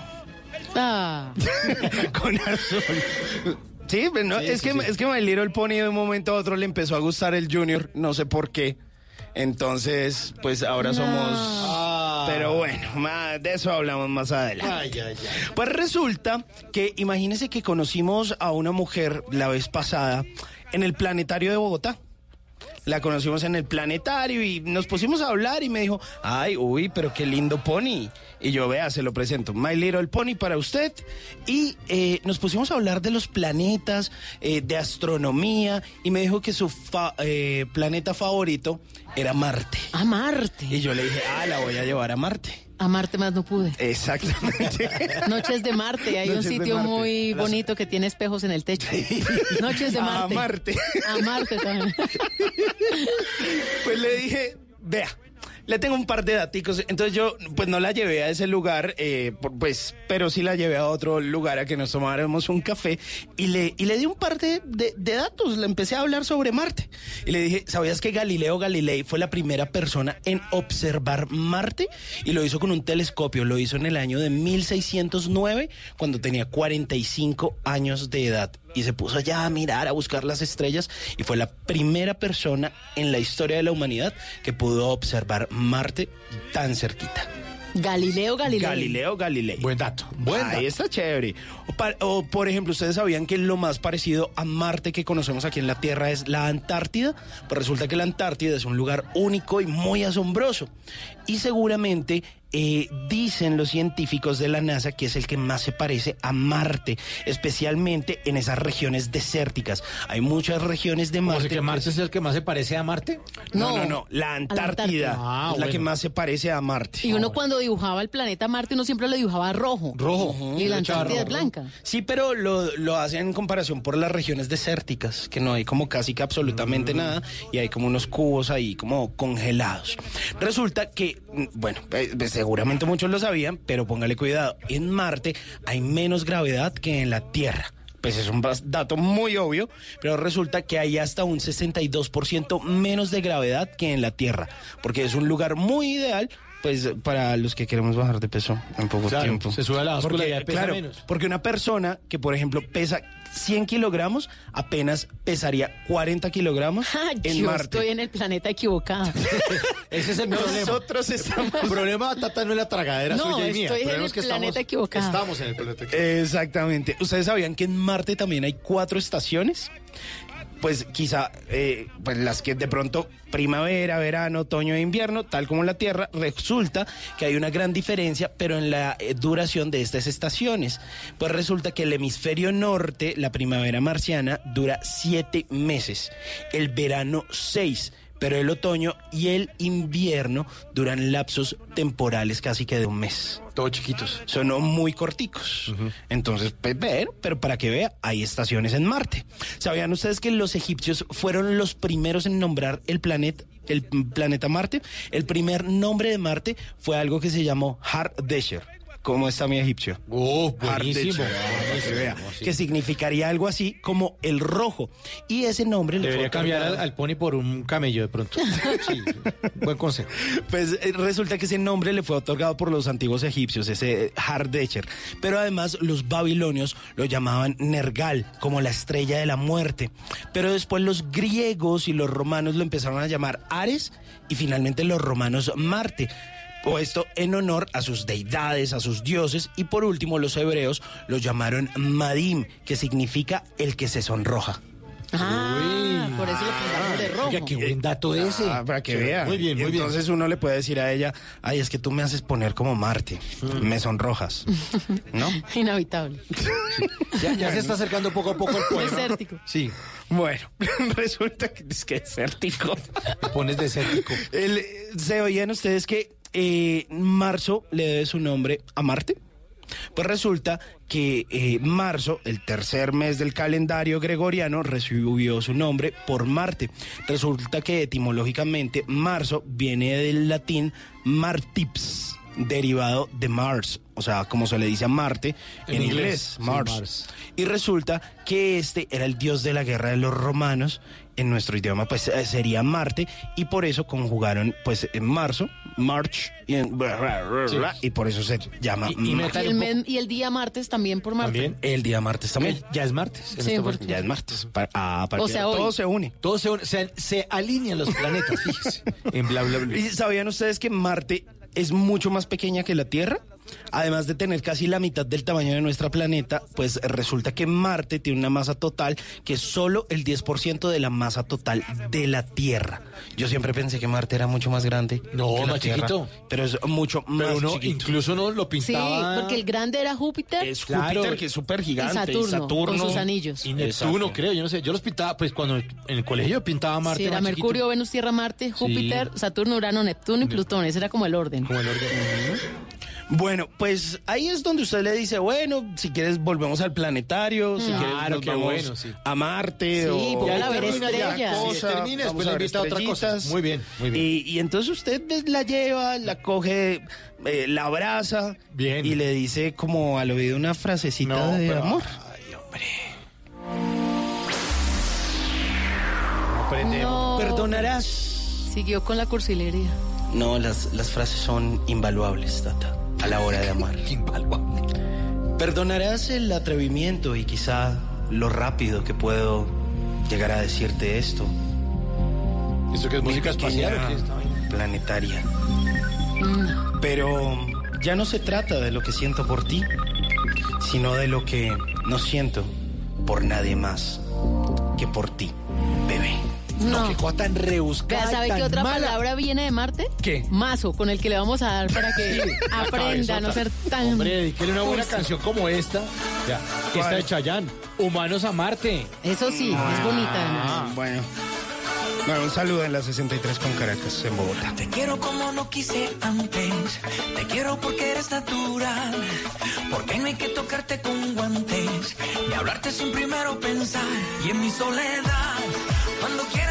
Ah. con azul. Sí, pero no, Sí, es, sí, que, sí. es que My Little Pony de un momento a otro le empezó a gustar el Junior, no sé por qué. Entonces, pues ahora somos... Pero bueno, ma- de eso hablamos más adelante. Ay, ay, ay. Pues resulta que imagínense que conocimos a una mujer la vez pasada en el planetario de Bogotá. La conocimos en el planetario y nos pusimos a hablar y me dijo, ay, uy, pero qué lindo pony. Y yo, vea, se lo presento, My Little Pony para usted. Y eh, nos pusimos a hablar de los planetas, eh, de astronomía, y me dijo que su fa- eh, planeta favorito era Marte. A Marte. Y yo le dije, ah, la voy a llevar a Marte. A Marte más no pude. Exactamente. Noches de Marte. Hay Noches un sitio muy bonito que tiene espejos en el techo. Noches de Marte. Marte. A Marte también. Pues le dije, vea, le tengo un par de daticos. Entonces yo, pues no la llevé a ese lugar, eh, pues, pero sí la llevé a otro lugar a que nos tomáramos un café y le, y le di un par de, de- de datos. Le empecé a hablar sobre Marte. Y le dije, ¿sabías que Galileo Galilei fue la primera persona en observar Marte? Y lo hizo con un telescopio. Lo hizo en el año de 1609, cuando tenía 45 años de edad. Y se puso allá a mirar, a buscar las estrellas. Y fue la primera persona en la historia de la humanidad que pudo observar Marte tan cerquita. Galileo Galilei. Galileo Galilei. Buen dato. Buen Ahí dato. está chévere. O, o, por ejemplo, ¿ustedes sabían que lo más parecido a Marte que conocemos aquí en la Tierra es la Antártida? Pues resulta que la Antártida es un lugar único y muy asombroso. Y seguramente eh, dicen los científicos de la NASA que es el que más se parece a Marte, especialmente en esas regiones desérticas. Hay muchas regiones de ¿Cómo Marte. que Marte es el que más se parece a Marte? No, No, no, no. La Antártida. Ah, es la que bueno. más se parece a Marte. Y uno cuando dibujaba el planeta Marte, uno siempre lo dibujaba rojo. Rojo. Y la Antártida es blanca. Sí, pero lo, lo hacen en comparación por las regiones desérticas, que no hay como casi que absolutamente nada y hay como unos cubos ahí como congelados. Resulta que, bueno, eh, pues seguramente muchos lo sabían, pero póngale cuidado, en Marte hay menos gravedad que en la Tierra. Pues es un dato muy obvio, pero resulta que hay hasta un 62% menos de gravedad que en la Tierra, porque es un lugar muy ideal. Pues para los que queremos bajar de peso en poco Claro, tiempo. se sube a la Porque, y ya pesa claro, menos. porque una persona que, por ejemplo, pesa 100 kilogramos, apenas pesaría 40 kilogramos Ah, en yo Marte. estoy en el planeta equivocado. Ese es el problema. Nosotros estamos... El problema, Tata, no es la tragadera No, suya y mía. estoy en el es que planeta estamos, equivocado. Estamos en el planeta equivocado. Exactamente. ¿Ustedes sabían que en Marte también hay cuatro estaciones? Pues quizá eh, pues las que de pronto primavera, verano, otoño e invierno, tal como la Tierra, resulta que hay una gran diferencia, pero en la eh, duración de estas estaciones. Pues resulta que el hemisferio norte, la primavera marciana, dura siete meses, el verano seis, pero el otoño y el invierno duran lapsos temporales casi que de un mes. Todos chiquitos. Son muy corticos. Entonces, pues ver, pero para que vea, hay estaciones en Marte. ¿Sabían ustedes que los egipcios fueron los primeros en nombrar el planeta? El planeta Marte, el primer nombre de Marte fue algo que se llamó Hardesher. ¿Cómo está mi egipcio? Oh, buenísimo. Para que significaría algo así como el rojo. Y ese nombre le Debería cambiar al, pony por un camello de pronto. Sí, buen consejo. Pues eh, resulta que ese nombre le fue otorgado por los antiguos egipcios, ese eh, Hardesher. Pero además los babilonios lo llamaban Nergal, como la estrella de la muerte. Pero después los griegos y los romanos lo empezaron a llamar Ares y finalmente los romanos Marte. Puesto en honor a sus deidades, a sus dioses, y por último los hebreos lo llamaron Madim, que significa el que se sonroja. Ah, por eso lo pintamos de rojo. Oiga, qué buen dato ese. Ah, para que Sí, vea. muy bien, muy bien. Entonces uno le puede decir a ella, ay, es que tú me haces poner como Marte. Me sonrojas. ¿No? Inhabitable. Ya, ya se está acercando poco a poco el poema. Desértico. Sí. Bueno, resulta que es que desértico. Te pones desértico. El- ¿Se oían ustedes que eh, marzo le debe su nombre a Marte? Pues resulta que eh, marzo, el tercer mes del calendario gregoriano, recibió su nombre por Marte. Resulta que etimológicamente marzo viene del latín martips, derivado de Mars, o sea, como se le dice a Marte en, En inglés, inglés, sí, Mars. Y resulta que este era el dios de la guerra de los romanos. En nuestro idioma, pues eh, sería Marte. Y por eso conjugaron, pues, en marzo, March, y, en- y por eso se llama Y- y Marte. Y el, men- y el día martes también por Marte. También el día martes también. Ya es martes. Sí, este. Ya es martes. Ah, para O que sea, hoy. todo se une. Todo se, une- se, se alinean los planetas, fíjese. En bla, bla, bla. ¿Y sabían ustedes que Marte es mucho más pequeña que la Tierra? Además de tener casi la mitad del tamaño de nuestro planeta, pues resulta que Marte tiene una masa total que es solo el 10% de la masa total de la Tierra. Yo siempre pensé que Marte era mucho más grande. No, que la más Tierra, chiquito. Pero es mucho más Pero uno, chiquito. incluso uno lo Sí, pintaba. porque el grande era Júpiter Es Claro. Júpiter, que es súper gigante. y Saturno, con sus anillos. Y Neptuno, creo, yo no sé. Yo los pintaba, pues cuando en el colegio yo pintaba Marte. Sí, era más chiquito. Mercurio, Venus, Tierra, Marte, Júpiter, Saturno, Urano, Neptuno y Plutón. Ese era como el orden. Como el orden. Bueno, pues ahí es donde usted le dice, bueno, si quieres volvemos al planetario, si quieres Claro, nos qué vamos bueno, sí. a Marte Sí, o Ya a ver estrellas. cosa, termina, vamos después le ver invita a otra cosa. estrellitas. Muy bien, muy bien. Y, y entonces usted la lleva, la coge, eh, la abraza Bien. y le dice como al oído una frasecita No, de pero- amor. Ay, hombre. No. Perdonarás. Siguió con la cursilería. No, las, las frases son invaluables, Tata, a la hora de amar. Perdonarás el atrevimiento y quizá lo rápido que puedo llegar a decirte esto. ¿Esto que es música espacial planetaria. Mm. Pero ya no se trata de lo que siento por ti, sino de lo que no siento por nadie más que por ti. No. Qué cosa tan rebuscada. ¿sabe y qué tan otra mala. palabra viene de Marte? ¿Qué? Mazo, con el que le vamos a dar para que aprenda a no ser tan... Hombre, dedíquele una buena canción como esta. Ya, esta de Chayanne. Humanos a Marte. Eso sí, es bonita. Ah, bueno. Bueno, un saludo en la 63 con Caracas, en Bogotá. Te quiero como no quise antes. Te quiero porque eres natural. Porque no hay que tocarte con guantes. Ni hablarte sin primero pensar. Y en mi soledad, cuando quiera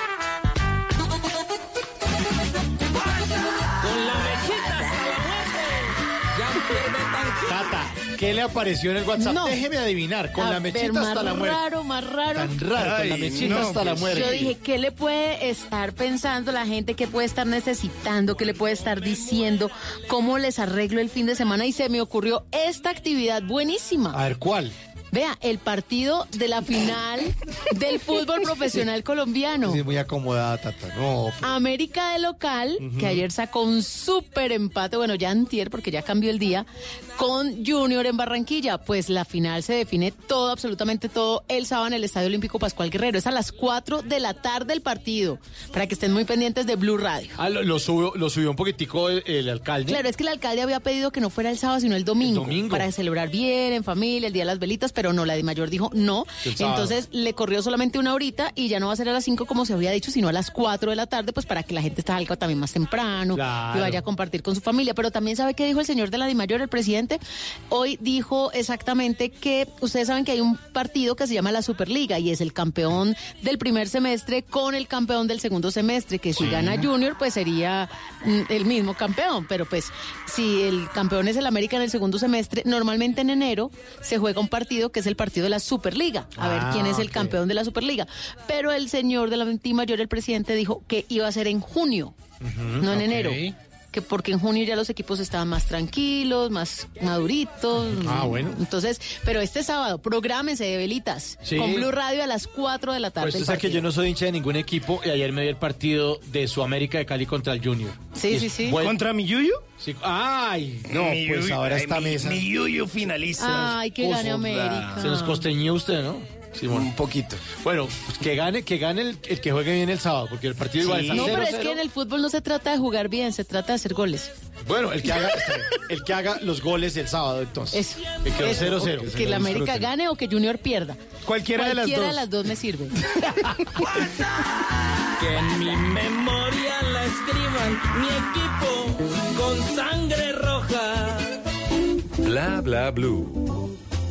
¿Qué le apareció en el WhatsApp? No. Déjeme adivinar. Con A la ver, mechita hasta más la muerte. raro, más raro. Tan raro, con la mechita no, hasta la pues, muerte. Yo dije, ¿qué le puede estar pensando la gente? ¿Qué puede estar necesitando? ¿Qué le puede estar diciendo? ¿Cómo les arreglo el fin de semana? Y se me ocurrió esta actividad buenísima. A ver, ¿cuál? Vea, el partido de la final del fútbol profesional colombiano. Sí, muy acomodada, Tata. No, América de local, que ayer sacó un súper empate, bueno, ya antier, porque ya cambió el día, con Junior en Barranquilla. Pues la final se define todo, absolutamente todo, el sábado en el Estadio Olímpico Pascual Guerrero. Es a las 4 de la tarde el partido, para que estén muy pendientes de Blue Radio. Ah, lo, lo subió, lo subió un poquitico el, el alcalde. Claro, es que el alcalde había pedido que no fuera el sábado, sino el domingo, El domingo. para celebrar bien, en familia, el Día de las Velitas, pero no, la de mayor dijo no. Entonces le corrió solamente una horita y ya no va a ser a las 5 como se había dicho, sino a las 4 de la tarde, pues para que la gente salga también más temprano Claro. y vaya a compartir con su familia. Pero también sabe qué dijo el señor de la de mayor, el presidente. Hoy dijo exactamente que ustedes saben que hay un partido que se llama la Superliga y es el campeón del primer semestre con el campeón del segundo semestre, que si Sí. gana Junior, pues sería mm, el mismo campeón. Pero pues si el campeón es el América en el segundo semestre, normalmente en enero se juega un partido que es el partido de la Superliga. A ver Ah, quién es el ok. campeón de la Superliga. Pero el señor de la mayor, el presidente, dijo que iba a ser en junio, no en enero. Que porque en junio ya los equipos estaban más tranquilos, más maduritos. Ah, bueno. Entonces, pero este sábado, prográmense de velitas Sí. con Blue Radio a las 4 de la tarde. Pues usted sabe que yo no soy hincha de ningún equipo y ayer me vi el partido de su América de Cali contra el Junior. Sí, Y sí, sí. buen- ¿Contra mi Yuyu? Sí, Ay, no, Mi pues Yuyu, ahora esta mi- mesa. Mi Yuyu finalista. Ay, que gane América. Se nos costeñó usted, ¿no? Simón. Un poquito. Bueno, pues que gane, que gane el, el que juegue bien el sábado, porque el partido igual Sí. está No, pero es 0-0. que en el fútbol no se trata de jugar bien, se trata de hacer goles. Bueno, el que haga, el que haga los goles el sábado, entonces. Eso. Que quedó Eso, 0-0. o Que la América gane o que Junior pierda. Cualquiera de las Cualquiera dos. de las dos me sirve. Que en mi memoria la escriban mi equipo con sangre roja. Bla bla blue.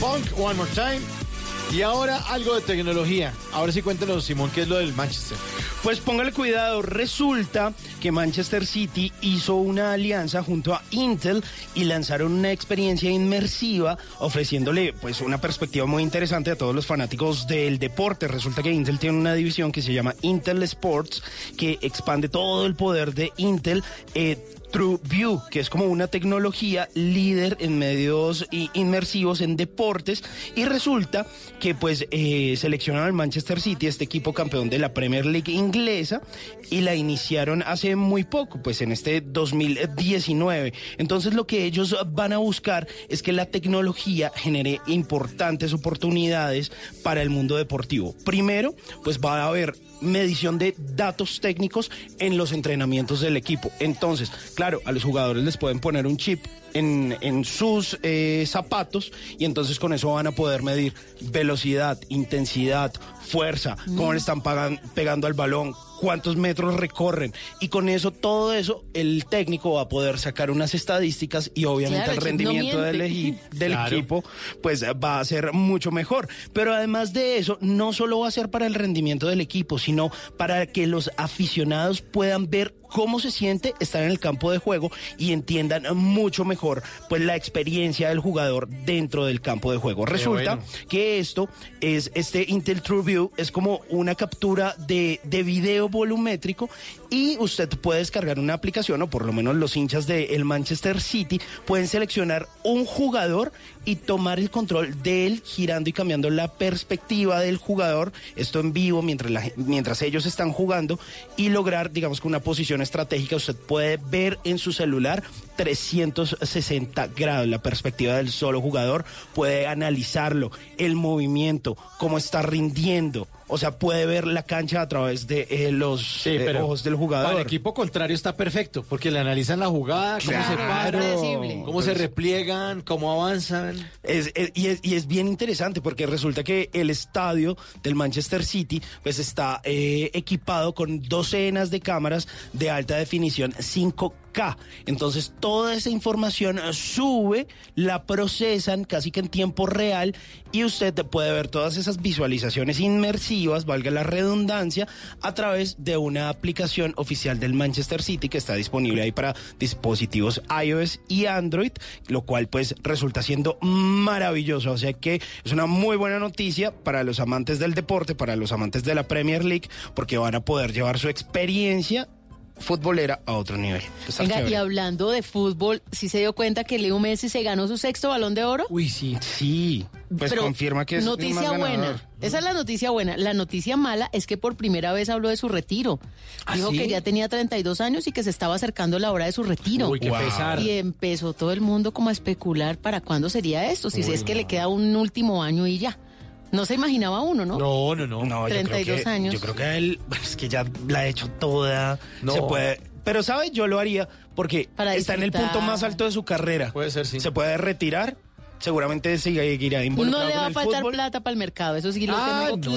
Punk, One More Time. Y ahora algo de tecnología. Ahora sí cuéntanos, Simón, qué es lo del Manchester. Pues póngale cuidado, resulta Manchester City hizo una alianza junto a Intel y lanzaron una experiencia inmersiva ofreciéndole pues una perspectiva muy interesante a todos los fanáticos del deporte. Resulta que Intel tiene una división que se llama Intel Sports que expande todo el poder de Intel. eh, TrueView, que es como una tecnología líder en medios inmersivos en deportes y resulta que pues eh, seleccionaron al Manchester City, este equipo campeón de la Premier League inglesa y la iniciaron hace muy poco, pues en este 2019. Entonces lo que ellos van a buscar es que la tecnología genere importantes oportunidades para el mundo deportivo. Primero, pues va a haber medición de datos técnicos en los entrenamientos del equipo. Entonces, claro, a los jugadores les pueden poner un chip en, en sus eh, zapatos y entonces con eso van a poder medir velocidad, intensidad, fuerza, cómo le están pagan- pegando al balón, cuántos metros recorren y con eso todo eso el técnico va a poder sacar unas estadísticas y obviamente Claro, el no rendimiento del, Claro. equipo pues va a ser mucho mejor. Pero además de eso, no solo va a ser para el rendimiento del equipo, sino para que los aficionados puedan ver cómo se siente estar en el campo de juego y entiendan mucho mejor pues la experiencia del jugador dentro del campo de juego. Resulta bueno. que esto es este Intel TrueView es como una captura de, de video volumétrico y usted puede descargar una aplicación, o por lo menos los hinchas del Manchester City pueden seleccionar un jugador y tomar el control de él, girando y cambiando la perspectiva del jugador, esto en vivo mientras, mientras ellos están jugando, y lograr, digamos, que una posición estratégica, usted puede ver en su celular 360 grados la perspectiva del solo jugador, puede analizarlo, el movimiento, cómo está rindiendo. O sea, puede ver la cancha a través de eh, los eh, ojos del jugador. Para el equipo contrario está perfecto, porque le analizan la jugada, cómo se paran, cómo se repliegan, cómo avanzan. Es- es- y, es, y es bien interesante porque resulta que el estadio del Manchester City pues está eh, equipado con docenas de cámaras de alta definición 5K. Entonces toda esa información sube, la procesan casi que en tiempo real y usted puede ver todas esas visualizaciones inmersivas, valga la redundancia, a través de una aplicación oficial del Manchester City que está disponible ahí para dispositivos iOS y Android, lo cual pues resulta siendo maravilloso. O sea que es una muy buena noticia para los amantes del deporte, para los amantes de la Premier League, porque van a poder llevar su experiencia futbolera a otro nivel. Venga, chévere. y hablando de fútbol, ¿sí se dio cuenta que Leo Messi se ganó su sexto balón de oro? Uy, sí. Sí, pues Pero confirma que es noticia más buena. ganador. Esa es la noticia buena. La noticia mala es que por primera vez habló de su retiro. ¿Ah, Dijo sí? que ya tenía 32 años y que se estaba acercando la hora de su retiro. Uy, qué Wow. pesar. Y empezó todo el mundo como a especular para cuándo sería esto, si Uy, es que le queda un último año y ya. No se imaginaba uno, ¿no? No, no, no. No, yo creo 32 que- años. Yo creo que él, bueno, es que ya la ha hecho toda. No. Se puede. Pero, ¿sabes? Yo lo haría porque Para está en el punto más alto de su carrera. Puede ser, sí. Se puede retirar. Seguramente seguirá involucrado No le va a faltar fútbol. plata para el mercado, eso sí lo Ah, tengo no.